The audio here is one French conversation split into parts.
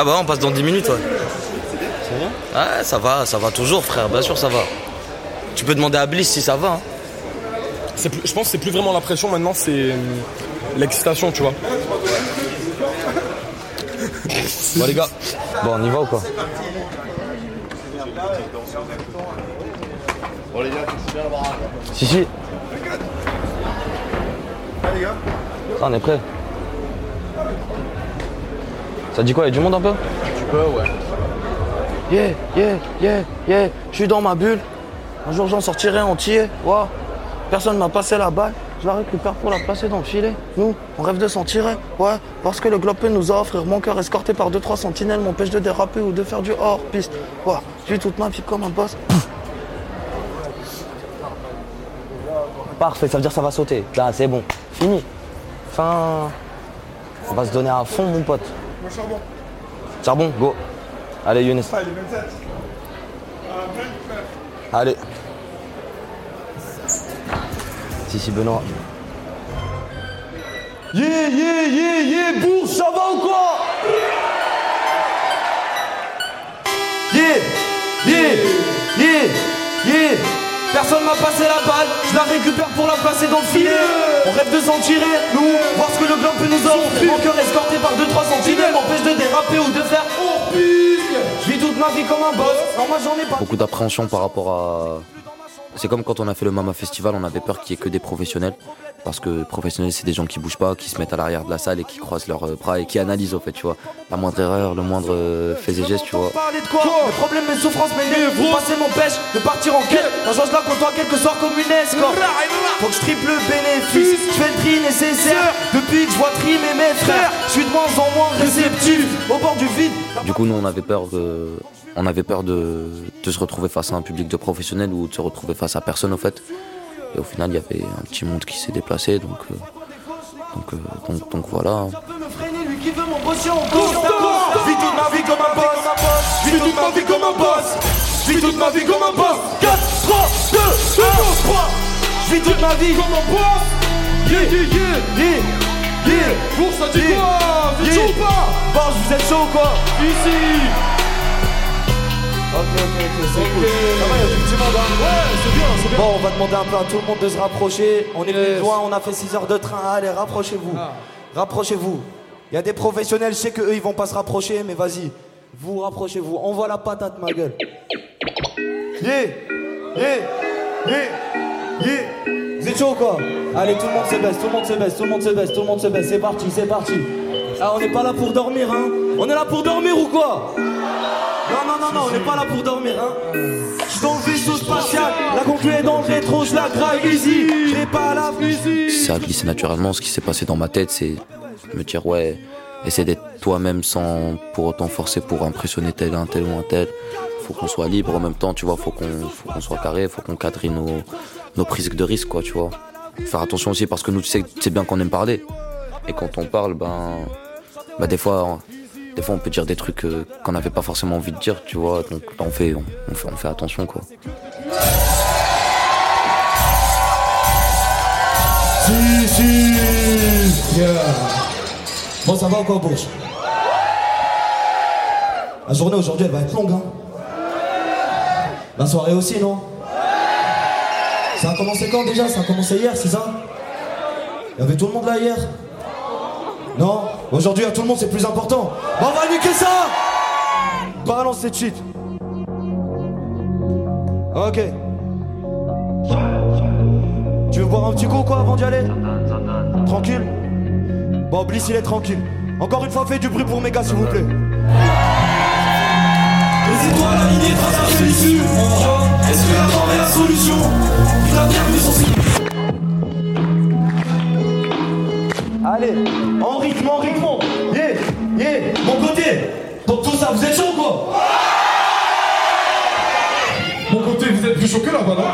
Ah bah on passe dans 10 minutes ouais. Ouais ça va, ça va toujours frère, bien sûr ça va. Tu peux demander à Bliss si ça va. hein. C'est plus- je pense que c'est plus vraiment la pression maintenant, c'est euh, l'excitation, tu vois. Bon les gars, bon on y va ou quoi Si si. Ça on est prêt. Ça dit quoi, il y a du monde un peu Tu peux, ouais. Yeah, yeah, yeah, yeah, je suis dans ma bulle. Un jour j'en sortirai entier. Ouah. Personne m'a passé la balle. Je la récupère pour la placer dans le filet. Nous, on rêve de s'en tirer. Ouais, parce que le globe nous a offrir. Mon cœur escorté par deux trois sentinelles m'empêche de déraper ou de faire du hors-piste. Ouah, je vis toute ma vie comme un boss. Parfait, ça veut dire que ça va sauter. Là, c'est bon. Fini. Fin. On va se donner à fond, mon pote. Charbon, go. Allez, Younes. Allez. Si, si, Benoît. Yeah, yeah, yeah, yeah, bourse, ça va ou quoi? Yeah, yeah, yeah, yeah. Personne m'a passé la balle, je la récupère pour la placer dans le filet. On rêve de s'en tirer, nous, voir ce que le globe peut nous offrir. Mon cœur escorté ma vie comme un boss, non, moi j'en ai pas. Beaucoup d'appréhension par rapport à. C'est comme quand on a fait le Mama Festival, on avait peur qu'il y ait que des professionnels. Parce que professionnels, c'est des gens qui bougent pas, qui se mettent à l'arrière de la salle et qui croisent leurs euh, bras et qui analysent au fait, tu vois. La moindre erreur, le moindre euh, fait et geste, tu vois. Parler de quoi Mes problèmes, mes souffrances, mes nerfs Vous passer m'empêche de partir en quête. Jour je la côtoie quelque soir comme une escorte. Faut que je triple le bénéfice. Je fais le tri nécessaire. Depuis que je vois trimer mes frères Je suis de moins en moins réceptif. Au bord du vide. Du coup, nous, on avait peur de, on avait peur de, se retrouver face à un public de professionnels ou de se retrouver face à personne, au fait. Et au final, il y avait un petit monde qui s'est déplacé, donc, euh, donc, euh, voilà. hein. Ça peut me freiner, lui qui veut m'embaucher en course Je vis toute ma vie comme un boss Je vis toute ma vie comme un boss Je vis toute ma vie comme un boss 4, 3, 2, 1, 3 Je vis toute ma vie comme un boss Yeah, yeah, yeah, yeah, yeah Bourse, ça dit Yeah. quoi Vous êtes Yeah. chaud ou pas Bon, vous êtes chaud ou quoi Ici Ok, ok, ok, c'est cool Ça va, il y a du petit monde, hein Ouais, c'est bien, c'est bien. Bon, on va demander un peu à tout le monde de se rapprocher. On est Yes. plus loin, on a fait 6 heures de train. Allez, rapprochez-vous. Ah. Rapprochez-vous. Il y a des professionnels, je sais qu'eux, ils vont pas se rapprocher, mais vas-y. Vous rapprochez-vous. On voit la patate, ma gueule. Yeah Yeah Yeah Yeah Vous êtes chaud ou quoi? Allez, tout le monde se baisse, tout le monde se baisse, tout le monde se baisse, tout le monde se baisse. C'est parti, c'est parti. Ah, on n'est pas là pour dormir, hein On est là pour dormir ou quoi? Non, non, non, non, on n'est pas là pour dormir, hein. Je suis dans le vaisseau spatial, la conclue est dans le rétro, la graille easy. J'ai pas la ça a glissé naturellement. Ce qui s'est passé dans ma tête, c'est me dire ouais, essaie d'être toi-même sans pour autant forcer pour impressionner tel un tel ou un tel. Faut qu'on soit libre en même temps, tu vois. Faut qu'on faut qu'on soit carré, faut qu'on cadre nos nos prises de risque, quoi, tu vois. Faire attention aussi parce que nous, tu sais, c'est bien qu'on aime parler. Et quand on parle, ben, bah des fois, des fois on peut dire des trucs euh, qu'on n'avait pas forcément envie de dire, tu vois. Donc on fait on, fait on fait attention, quoi. Si, si. Bon, ça va ou quoi, Bourge La journée aujourd'hui, elle va être longue, hein. La soirée aussi, non? Ça a commencé quand déjà? Ça a commencé hier, c'est ça? Il y avait tout le monde là hier? Non? Aujourd'hui, à tout le monde, c'est plus important. On va niquer ça Balance cette shit. Ok. veux boire un petit coup quoi avant d'y aller? Tranquille Bon, Bliss il est tranquille. Encore une fois, fais du bruit pour mes s'il vous plaît. Est-ce que la est la solution? Allez, en rythme, en rythme. Yeah, yeah, mon côté. Donc tout ça, vous êtes chaud quoi? Mon côté, vous êtes plus chaud que là-bas, non?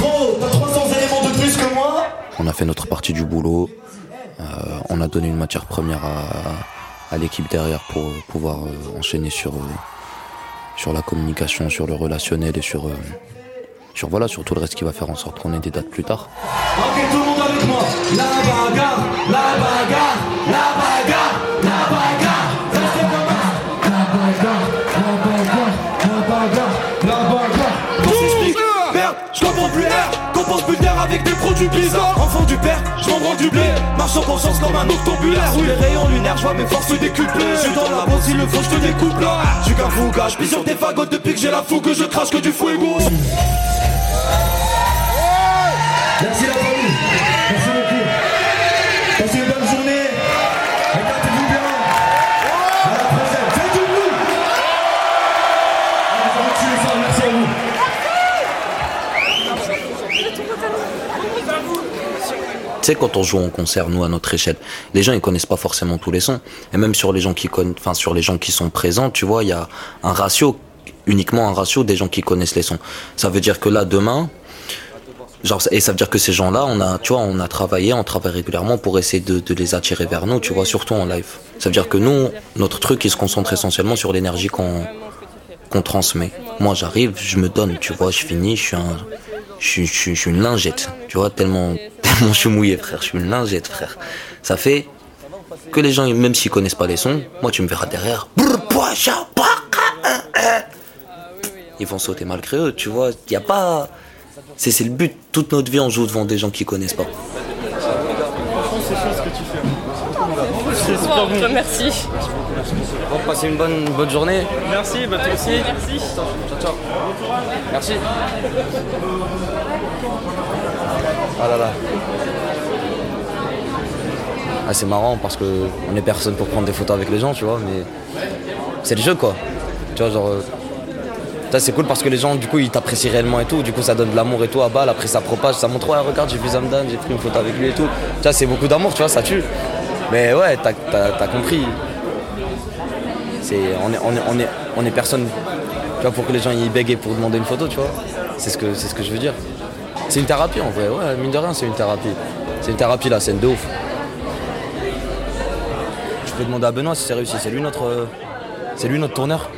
Gros, t'as 300 éléments de plus que moi On a fait notre partie du boulot. Euh, on a donné une matière première à, à l'équipe derrière pour pouvoir euh, enchaîner sur, euh, sur la communication, sur le relationnel et sur, euh, sur, voilà, sur tout le reste qui va faire en sorte qu'on ait des dates plus tard. Ok, tout le monde avec moi. La bagarre, la bagarre, la bagarre, la bagarre. La bagarre, la bagarre, la bagarre, la bagarre. Merde, je comprends plus air Compense avec des produits bizarres. Enfant du père, je m'en du blé. Marche en conscience comme un octambulaire. Sous les rayons lunaires, je vois mes forces se décupler. Je suis dans la bosse, il le faut, je te découpe là. Je suis qu'un fouga, sur tes fagots depuis que j'ai la fougue Je crache que du fuego Tu sais, quand on joue en concert, nous, à notre échelle, les gens, ils connaissent pas forcément tous les sons. Et même sur les gens qui conna- enfin, sur les gens qui sont présents, tu vois, il y a un ratio, uniquement un ratio des gens qui connaissent les sons. Ça veut dire que là, demain, genre, et ça veut dire que ces gens-là, on a, tu vois, on a travaillé, on travaille régulièrement pour essayer de, les attirer vers nous, tu vois, surtout en live. Ça veut dire que nous, notre truc, il se concentre essentiellement sur l'énergie qu'on, qu'on transmet. Moi, j'arrive, je me donne, tu vois, je finis, je suis un, je je je suis une lingette, tu vois, tellement, tellement je suis mouillé, frère, je suis une lingette, frère. Ça fait que les gens, même s'ils connaissent pas les sons, moi, tu me verras derrière. Ils vont sauter malgré eux, tu vois, y a pas, c'est, c'est le but. Toute notre vie, on joue devant des gens qui connaissent pas. Merci. Bon, passez une bonne, bonne journée. Merci, bah toi aussi. Merci. Merci. Ah. Ah, c'est marrant parce que on est personne pour prendre des photos avec les gens, tu vois, mais c'est le jeu quoi. Tu vois, genre. euh, c'est cool parce que les gens du coup ils t'apprécient réellement et tout, du coup ça donne de l'amour et tout à balle, après ça propage, ça montre ouais regarde j'ai vu Zamdan, j'ai pris une photo avec lui et tout. Tu vois c'est beaucoup d'amour, tu vois, ça tue. Mais ouais, t'as, compris. On, est, on, est, on, est, on est personne tu pour que les gens y bégayent pour demander une photo, tu vois. C'est ce que je veux dire. C'est une thérapie en vrai, ouais, mine de rien, c'est une thérapie. C'est une thérapie la scène de ouf. Je peux demander à Benoît si c'est réussi, c'est lui notre, euh, c'est lui notre tourneur.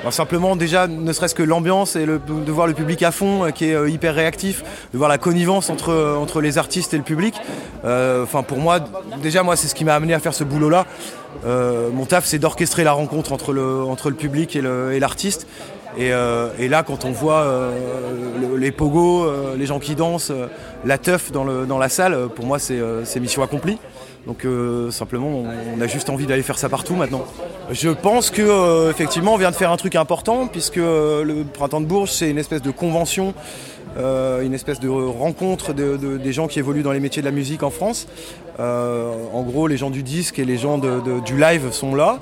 Alors, simplement déjà, ne serait-ce que l'ambiance et de voir le public à fond euh, qui est euh, hyper réactif, de voir la connivence entre, les artistes et le public. Enfin pour moi, déjà moi c'est ce qui m'a amené à faire ce boulot-là. Mon taf c'est d'orchestrer la rencontre entre le, public et l'artiste. Et, euh, et là quand on voit euh, le- les pogos, euh, les gens qui dansent, la teuf dans, la salle, pour moi c'est mission accomplie. Donc simplement, on, a juste envie d'aller faire ça partout maintenant. Je pense que effectivement, on vient de faire un truc important puisque le printemps de Bourges, c'est une espèce de convention, une espèce de rencontre de- de- des gens qui évoluent dans les métiers de la musique en France. En gros, les gens du disque et les gens du live sont là.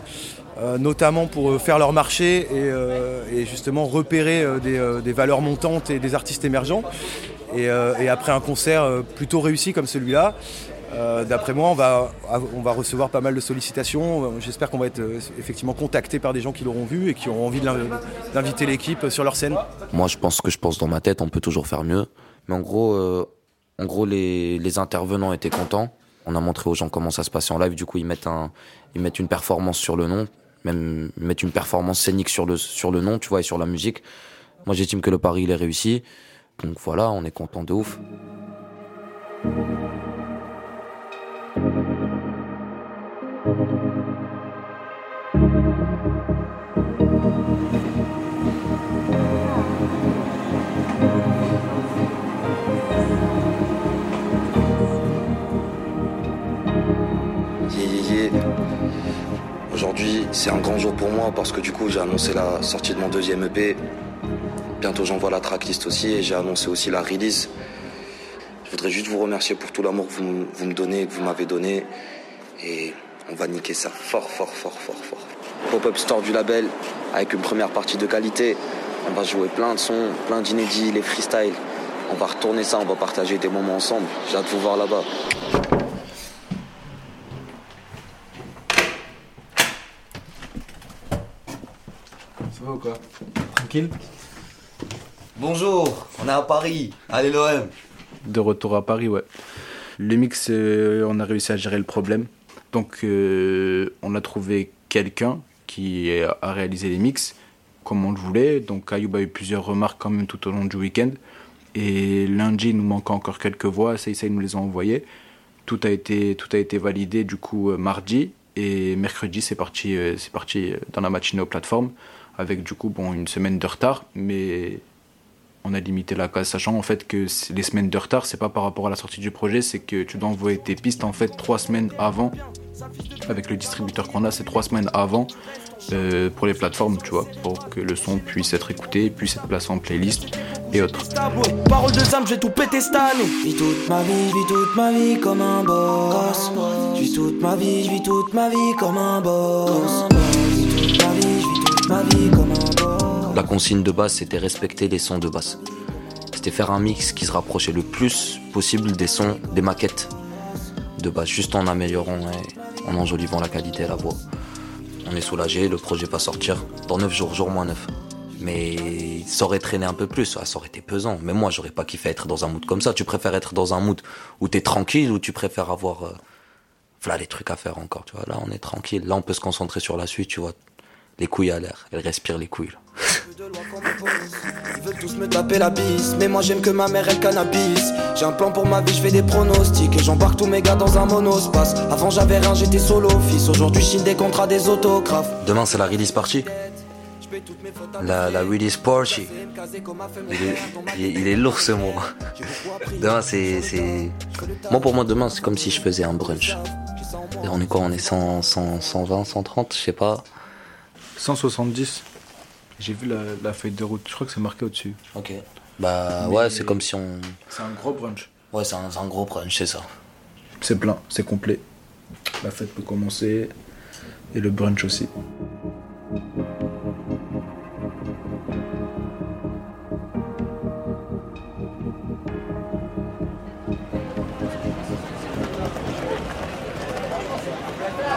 Euh, notamment pour euh, faire leur marché et, euh, et justement repérer des, des valeurs montantes et des artistes émergents. Et, et après un concert plutôt réussi comme celui-là, euh, D'après moi, on va, on va recevoir pas mal de sollicitations. J'espère qu'on va être effectivement contacté par des gens qui l'auront vu et qui auront envie d'inviter l'équipe sur leur scène. Moi, je pense que je pense dans ma tête, on peut toujours faire mieux. Mais en gros, euh, en gros, les, les intervenants étaient contents. On a montré aux gens comment ça se passait en live. Du coup, ils mettent un, ils mettent une performance sur le nom, même mettent une performance scénique sur le sur le nom, tu vois, et sur la musique. Moi, j'estime que le pari il est réussi. Donc voilà, on est content de ouf. C'est un grand jour pour moi parce que du coup, j'ai annoncé la sortie de mon deuxième EP. Bientôt j'envoie la tracklist aussi et j'ai annoncé aussi la release. Je voudrais juste vous remercier pour tout l'amour que vous, vous me donnez, que vous m'avez donné. Et on va niquer ça fort, fort, fort, fort, fort. Pop-up store du label avec une première partie de qualité. On va jouer plein de sons, plein d'inédits, les freestyles. On va retourner ça, on va partager des moments ensemble. J'ai hâte de vous voir là-bas. Ça va ou Tranquille Bonjour, on est à Paris. Allez l'OM. De retour à Paris, ouais. Le mix, euh, on a réussi à gérer le problème. Donc, euh, on a trouvé quelqu'un qui a réalisé les mix comme on le voulait. Donc, Ayoub a eu plusieurs remarques quand même tout au long du week-end. Et lundi, il nous manque encore quelques voix. Ça, nous les ont envoyées. Tout a été, tout a été validé du coup euh, mardi. Et mercredi, c'est parti, c'est parti dans la matinée aux plateformes. Avec du coup, bon, une semaine de retard. Mais on a limité la case, sachant en fait que les semaines de retard, c'est pas par rapport à la sortie du projet, c'est que tu dois envoyer tes pistes en fait trois semaines avant. Avec le distributeur qu'on a, c'est trois semaines avant euh, pour les plateformes, tu vois, pour que le son puisse être écouté, puisse être placé en playlist et autres. Parole de Zam, je vais tout péter cette année. Vis toute ma vie, vis toute ma vie comme un boss. Vis toute ma vie, vis toute ma vie comme un boss. La consigne de base, c'était respecter les sons de basse. C'était faire un mix qui se rapprochait le plus possible des sons, des maquettes de base, juste en améliorant et en enjolivant la qualité et la voix. On est soulagé, le projet va sortir dans 9 jours, jour moins 9. Mais ça aurait traîné un peu plus, ça aurait été pesant. Mais moi, j'aurais pas kiffé être dans un mood comme ça. Tu préfères être dans un mood où t'es tranquille ou tu préfères avoir. Euh, voilà les trucs à faire encore, tu vois. Là, on est tranquille. Là, on peut se concentrer sur la suite, tu vois. Les couilles à l'air. Elles respirent les couilles, là. Ils veulent tous me taper la bise, mais moi j'aime que ma mère elle cannabis. J'ai un plan pour ma vie, je fais des pronostics et j'embarque tous mes gars dans un monospace. Avant j'avais rien, j'étais solo fils. Aujourd'hui je signe des contrats des autographes. Demain c'est la release party. La, la release party. Il est, il est, il est lourd ce mot. Demain c'est, c'est. Moi pour moi demain c'est comme si je faisais un brunch. On est quoi On est 100, 100, 120, 130, je sais pas. 170. J'ai vu la, la, feuille de route, je crois que c'est marqué au-dessus. Ok. Bah Mais ouais, c'est comme si on. C'est un gros brunch. Ouais, c'est un, un, gros brunch, c'est ça. C'est plein, c'est complet. La fête peut commencer et le brunch aussi.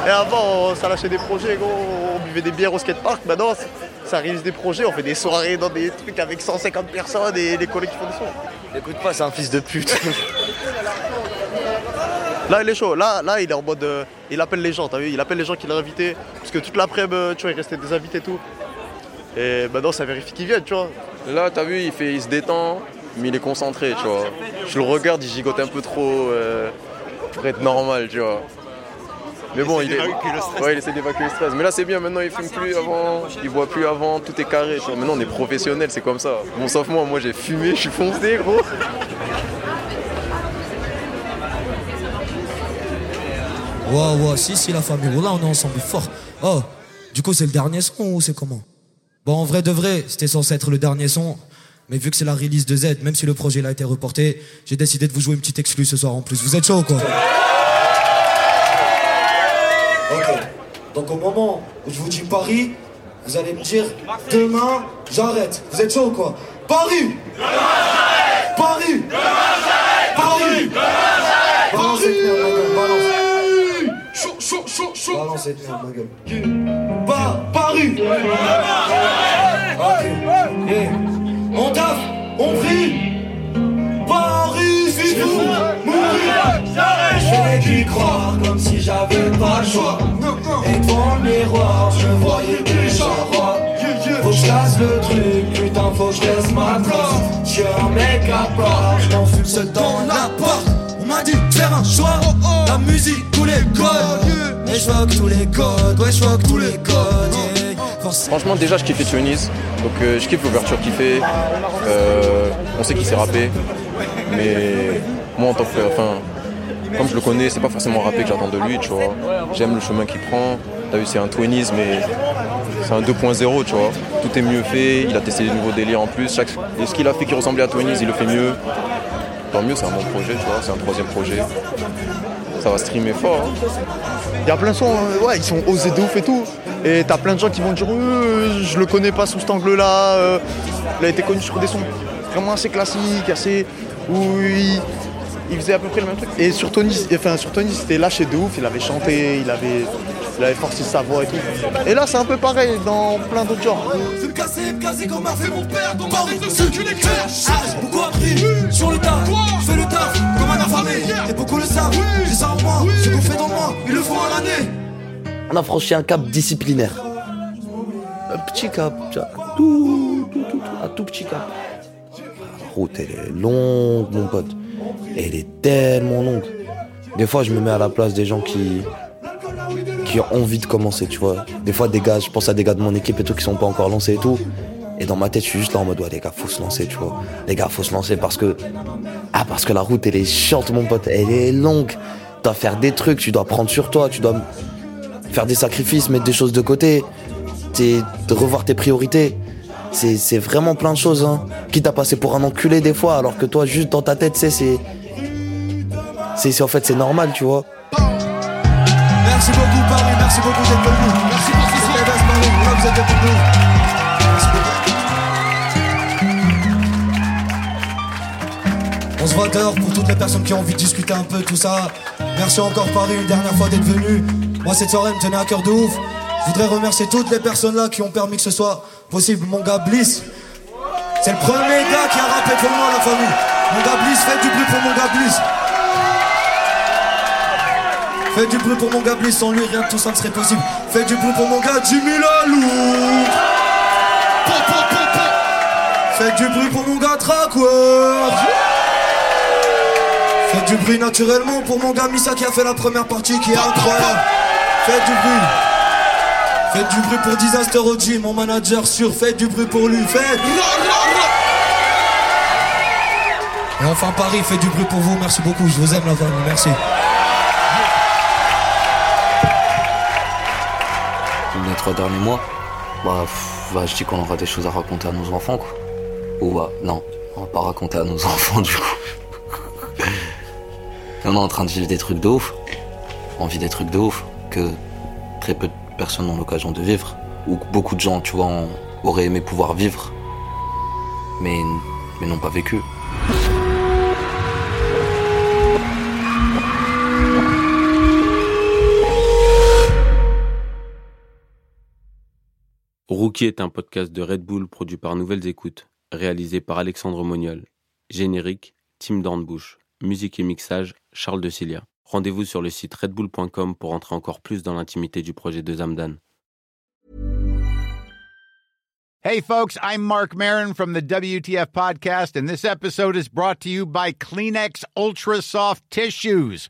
Et avant, ça lâchait des projets, gros. On buvait des bières au skatepark. Maintenant, ça réalise des projets. On fait des soirées dans des trucs avec 150 personnes et des collègues qui font des sons. Écoute pas, c'est un fils de pute. là, il est chaud. Là, là il est en mode. Euh, il appelle les gens, t'as vu? Il appelle les gens qu'il a invités. Parce que toute l'après-midi, tu vois, il restait des invités et tout. Et maintenant, ça vérifie qu'ils viennent, tu vois. Là, t'as vu, il, fait, il se détend, mais il est concentré, tu vois. Je le regarde, il gigote un peu trop euh, pour être normal, tu vois. Mais bon, il, est... ouais, il essaie d'évacuer le stress. Mais là, c'est bien. Maintenant, il fume plus avant, il boit plus avant, tout est carré. Tu vois. Maintenant, on est professionnel, c'est comme ça. Bon, sauf moi, moi, j'ai fumé, je suis foncé, gros. Wow, wow, si, si, la famille. Oh, là, on est ensemble fort. Oh, du coup, c'est le dernier son ou c'est comment? Bon, en vrai de vrai, c'était censé être le dernier son. Mais vu que c'est la release de Z, même si le projet a été reporté, j'ai décidé de vous jouer une petite exclue ce soir en plus. Vous êtes chaud ou quoi? Donc au moment où je vous dis Paris, vous allez me dire demain, j'arrête. Vous êtes chaud ou quoi? Paris Paris Paris Balance cette merde, ma gueule, balance. Chaud, chaud, chaud, chaud. Balance cette merde, ma gueule. Pas Paris Ok. Yeah. On taffe, on prie. J'avais pas le choix. Et devant le miroir, je voyais déjà roi. Faut que je casse le truc, putain, faut que je laisse ma place. J'suis un mec à part, je m'enfume seul dans la porte. On m'a dit de faire un choix, la musique, tous les codes. Et je tous les codes, ouais, je tous les codes. Franchement, déjà, je kiffe Tunis. Donc, euh, je kiffe l'ouverture qu'il fait. Euh, on sait qu'il s'est rappé. Mais moi, en tant que. Enfin, comme je le connais, c'est pas forcément rappé que j'attends de lui, tu vois. J'aime le chemin qu'il prend. T'as vu, c'est un Twinis, mais c'est un 2.0, tu vois. tout est mieux fait, il a testé des nouveaux délires en plus. Chaque... Et ce qu'il a fait qui ressemblait à Tony's, il le fait mieux. Tant mieux, c'est un bon projet, tu vois, c'est un troisième projet. Ça va streamer fort. hein. Il y a plein de sons, euh, ouais, ils sont osés de ouf et tout. Et t'as plein de gens qui vont dire Euh, je le connais pas sous cet angle-là. euh. il a été connu sur des sons vraiment assez classiques, assez. où il, faisait à peu près le même truc. Et sur Tony, enfin sur Tony c'était lâché de ouf, il avait chanté, il avait, il avait forcé sa voix et tout. Et là c'est un peu pareil dans plein d'autres genres. C'est me casser, me casser comme a fait mon père Ton mari de ceux qui l'éclairent Ah, j'ai beaucoup appris sur le tas Je fais le taf comme un affamé Et beaucoup le savent, j'ai ça en moi Ce qu'on fait dans moi, ils le font à l'année On a franchi un cap disciplinaire. Un petit cap, tu vois. Tout, tout, tout, tout, un tout petit cap. La route, elle est longue, mon pote. Elle est tellement longue. Des fois, je me mets à la place des gens qui, qui ont envie de commencer, tu vois. Des fois, des gars, je pense à des gars de mon équipe et tout qui sont pas encore lancés et tout. Et dans ma tête, je suis juste là en mode, ouais, les gars, faut se lancer, tu vois. Les gars, faut se lancer parce que, ah, parce que la route, elle est chiante, mon pote. Elle est longue. Tu dois faire des trucs, tu dois prendre sur toi, tu dois faire des sacrifices, mettre des choses de côté, de revoir tes priorités. C'est vraiment plein de choses. Hein. Quitte à passer pour un enculé des fois, alors que toi, juste dans ta tête, c'est c'est en fait c'est normal, tu vois. Merci beaucoup Paris, merci beaucoup d'être venu Merci pour vous êtes. Merci beaucoup. On se voit dehors pour toutes les personnes qui ont envie de discuter un peu tout ça. Merci encore Paris une dernière fois d'être venu. Moi cette soirée me tenait à cœur de ouf. Je voudrais remercier toutes les personnes là qui ont permis que ce soit possible. Mon gars Bliss, c'est le premier gars qui a rappé pour moi la famille. Mon gars Bliss, faites du bruit pour mon gars Bliss. Faites du bruit pour mon gars Bliss, sans lui rien de tout ça ne serait possible. Faites du bruit pour mon gars Jimmy Lalou. Faites du bruit pour mon gars Trackwork. Faites du bruit naturellement pour mon gars Missa qui a fait la première partie qui est incroyable. Faites du bruit. Faites du bruit pour Disaster OG, mon manager sûr. Faites du bruit pour lui. Faites. Et enfin Paris, faites du bruit pour vous. Merci beaucoup. Je vous aime la famille. Merci. Les trois derniers mois, bah, bah, je dis qu'on aura des choses à raconter à nos enfants, quoi. Ou bah, non, on va pas raconter à nos enfants, du coup. on est en train de vivre des trucs de ouf. On vit des trucs de ouf que très peu de personnes ont l'occasion de vivre. Ou beaucoup de gens, tu vois, auraient aimé pouvoir vivre, mais, mais n'ont pas vécu. Rookie est un podcast de Red Bull produit par Nouvelles Écoutes, réalisé par Alexandre Moniol. Générique, Tim Dornbush. Musique et mixage, Charles de Cilia. Rendez-vous sur le site redbull.com pour entrer encore plus dans l'intimité du projet de Zamdan. Hey, folks, I'm Mark Marin from the WTF Podcast, and this episode is brought to you by Kleenex Ultra Soft Tissues,